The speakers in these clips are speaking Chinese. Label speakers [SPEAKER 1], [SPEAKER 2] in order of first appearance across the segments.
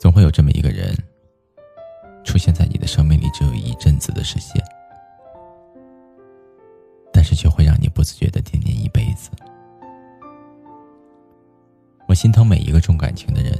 [SPEAKER 1] 总会有这么一个人，出现在你的生命里，只有一阵子的时间，但是却会让你不自觉的惦念一辈子。我心疼每一个重感情的人，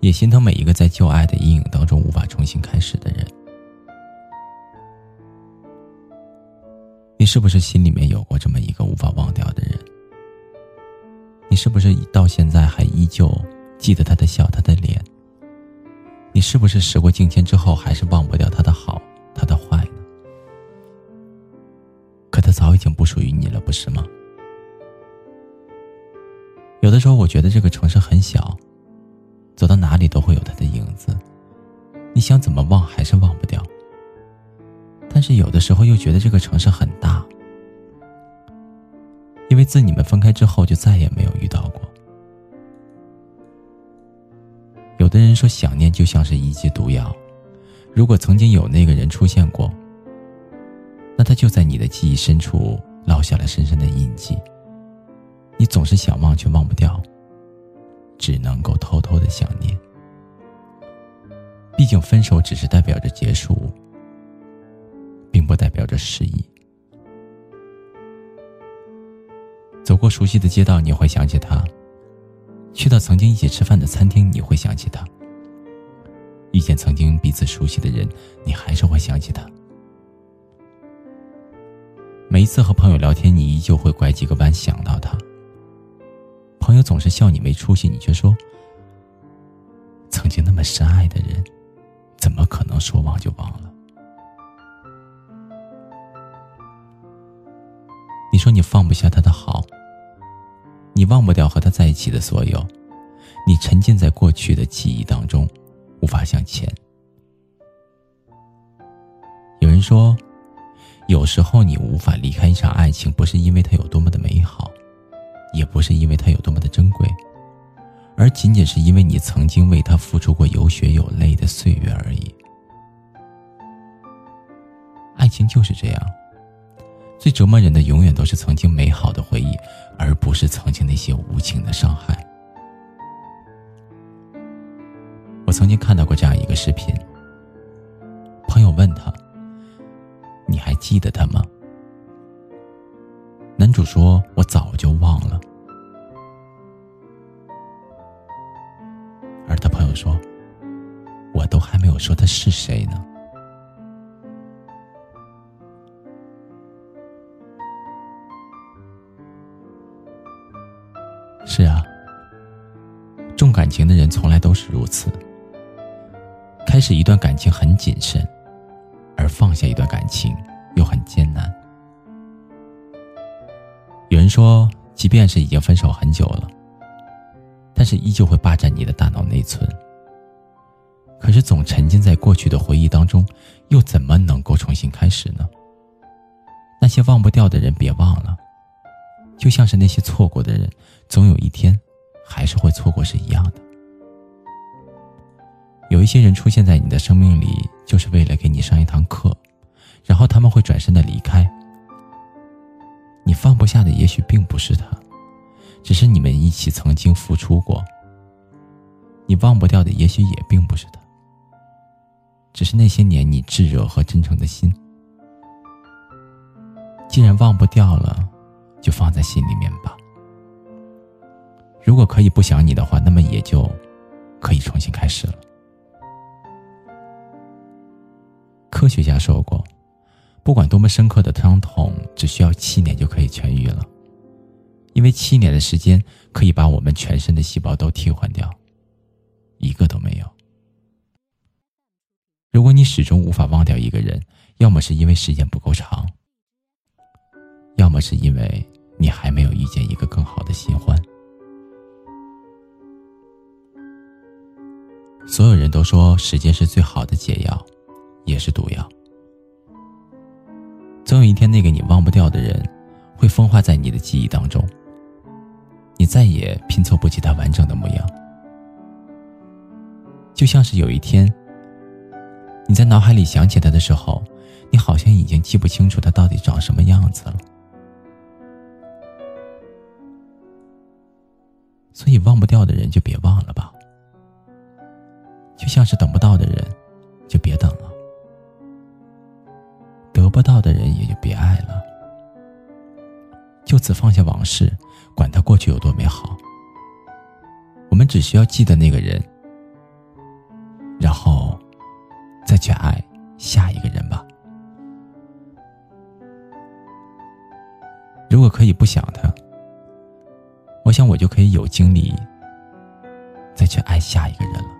[SPEAKER 1] 也心疼每一个在旧爱的阴影当中无法重新开始的人。你是不是心里面有过这么一个无法忘掉的人？你是不是到现在还依旧记得他的笑，他的脸？你是不是时过境迁之后还是忘不掉他的好，他的坏呢？可他早已经不属于你了，不是吗？有的时候，我觉得这个城市很小，走到哪里都会有他的影子，你想怎么忘还是忘不掉。但是有的时候又觉得这个城市很大，因为自你们分开之后就再也没有遇到有的人说想念就像是一剂毒药，如果曾经有那个人出现过，那他就在你的记忆深处烙下了深深的印记。你总是想忘却忘不掉，只能够偷偷的想念。毕竟分手只是代表着结束。并不代表着失忆。走过熟悉的街道，你会想起他；去到曾经一起吃饭的餐厅，你会想起他；遇见曾经彼此熟悉的人，你还是会想起他。每一次和朋友聊天，你依旧会拐几个弯想到他。朋友总是笑你没出息，你却说：“曾经那么深爱的人，怎么可能说忘就忘了？”你说你放不下他的好，你忘不掉和他在一起的所有，你沉浸在过去的记忆当中，无法向前。有人说，有时候你无法离开一场爱情，不是因为它有多么的美好，也不是因为它有多么的珍贵，而仅仅是因为你曾经为他付出过有血有泪的岁月而已。爱情就是这样。最折磨人的，永远都是曾经美好的回忆，而不是曾经那些无情的伤害。我曾经看到过这样一个视频，朋友问他：“你还记得他吗？”男主说：“我早就忘了。”而他朋友说：“我都还没有说他是谁呢。”是啊，重感情的人从来都是如此。开始一段感情很谨慎，而放下一段感情又很艰难。有人说，即便是已经分手很久了，但是依旧会霸占你的大脑内存。可是总沉浸在过去的回忆当中，又怎么能够重新开始呢？那些忘不掉的人，别忘了。就像是那些错过的人，总有一天还是会错过是一样的。有一些人出现在你的生命里，就是为了给你上一堂课，然后他们会转身的离开。你放不下的也许并不是他，只是你们一起曾经付出过。你忘不掉的也许也并不是他，只是那些年你炙热和真诚的心。既然忘不掉了。就放在心里面吧。如果可以不想你的话，那么也就可以重新开始了。科学家说过，不管多么深刻的伤痛，只需要七年就可以痊愈了，因为七年的时间可以把我们全身的细胞都替换掉，一个都没有。如果你始终无法忘掉一个人，要么是因为时间不够长。要么是因为你还没有遇见一个更好的新欢。所有人都说时间是最好的解药，也是毒药。总有一天，那个你忘不掉的人，会风化在你的记忆当中，你再也拼凑不起他完整的模样。就像是有一天，你在脑海里想起他的时候，你好像已经记不清楚他到底长什么样子了。所以忘不掉的人就别忘了吧。就像是等不到的人，就别等了；得不到的人，也就别爱了。就此放下往事，管他过去有多美好。我们只需要记得那个人，然后再去爱下一个人吧。如果可以不想他，我想我就可以有精力再去爱下一个人了。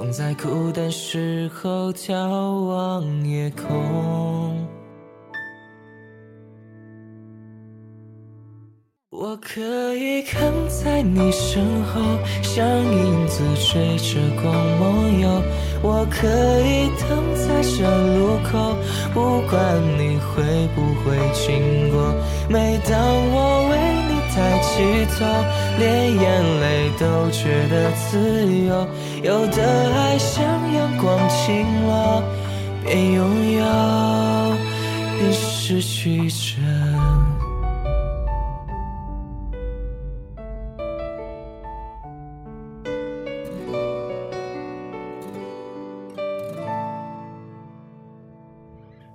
[SPEAKER 2] 总在孤单时候眺望夜空，我可以跟在你身后，像影子追着光梦游。我可以等在这路口，不管你会不会经过。每当我起走，连眼泪都觉得自由。有的爱像阳光倾落，边拥有边失去着。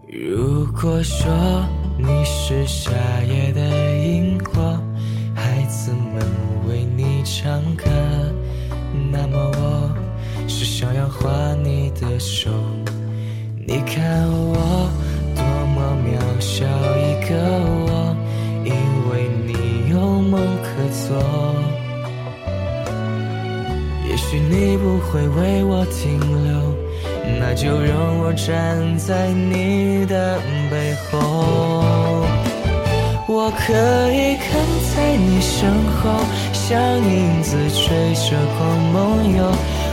[SPEAKER 2] 如果说你是夏夜的画你的手。你看我多么渺小一个我，因为你有梦可做。也许你不会为我停留，那就让我站在你的背后。我可以跟在你身后，像影子追着光梦游。